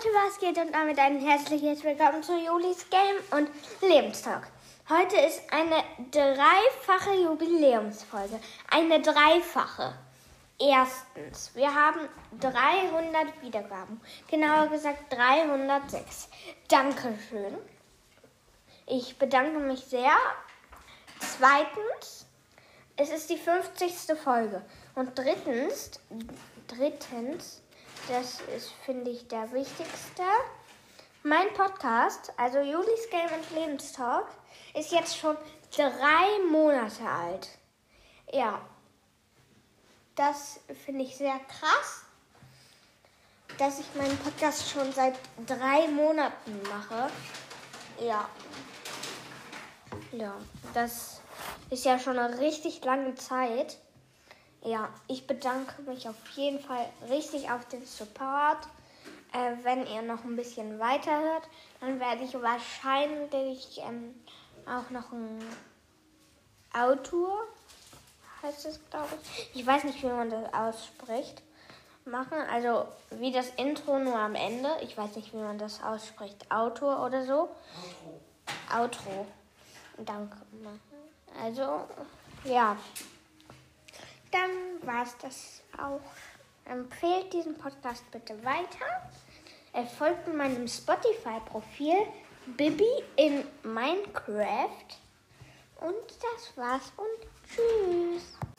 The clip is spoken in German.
Leute, was geht und damit ein herzliches Willkommen zu Julis Game und Lebenstalk. Heute ist eine dreifache Jubiläumsfolge. Eine dreifache. Erstens, wir haben 300 Wiedergaben. Genauer gesagt 306. Dankeschön. Ich bedanke mich sehr. Zweitens, es ist die 50. Folge. Und drittens, drittens, das ist, finde ich, der wichtigste. Mein Podcast, also Julis Game und Lebenstalk, ist jetzt schon drei Monate alt. Ja, das finde ich sehr krass, dass ich meinen Podcast schon seit drei Monaten mache. Ja. Ja, das ist ja schon eine richtig lange Zeit. Ja, ich bedanke mich auf jeden Fall richtig auf den Support. Äh, wenn ihr noch ein bisschen weiter hört, dann werde ich wahrscheinlich ähm, auch noch ein Autor, heißt es, glaube ich. Ich weiß nicht, wie man das ausspricht. Machen, also wie das Intro nur am Ende. Ich weiß nicht, wie man das ausspricht. Autor oder so. Outro. Outro. Danke. Also, ja dann war es das auch. Empfehlt diesen Podcast bitte weiter. Folgt meinem Spotify-Profil Bibi in Minecraft. Und das war's und tschüss.